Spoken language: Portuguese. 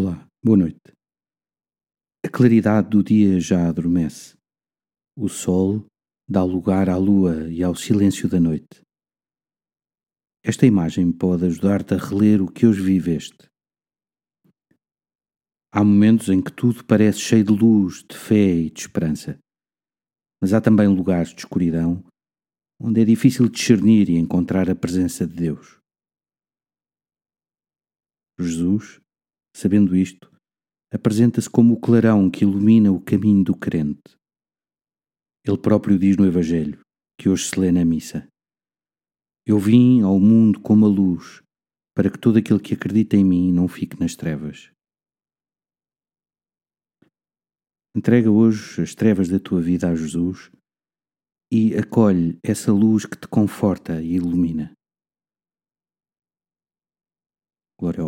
Olá, boa noite. A claridade do dia já adormece. O sol dá lugar à lua e ao silêncio da noite. Esta imagem pode ajudar-te a reler o que hoje viveste. Há momentos em que tudo parece cheio de luz, de fé e de esperança. Mas há também lugares de escuridão onde é difícil discernir e encontrar a presença de Deus. Jesus, sabendo isto, apresenta-se como o clarão que ilumina o caminho do crente. Ele próprio diz no Evangelho, que hoje se lê na missa: Eu vim ao mundo como a luz, para que todo aquele que acredita em mim não fique nas trevas. Entrega hoje as trevas da tua vida a Jesus e acolhe essa luz que te conforta e ilumina. Glória ao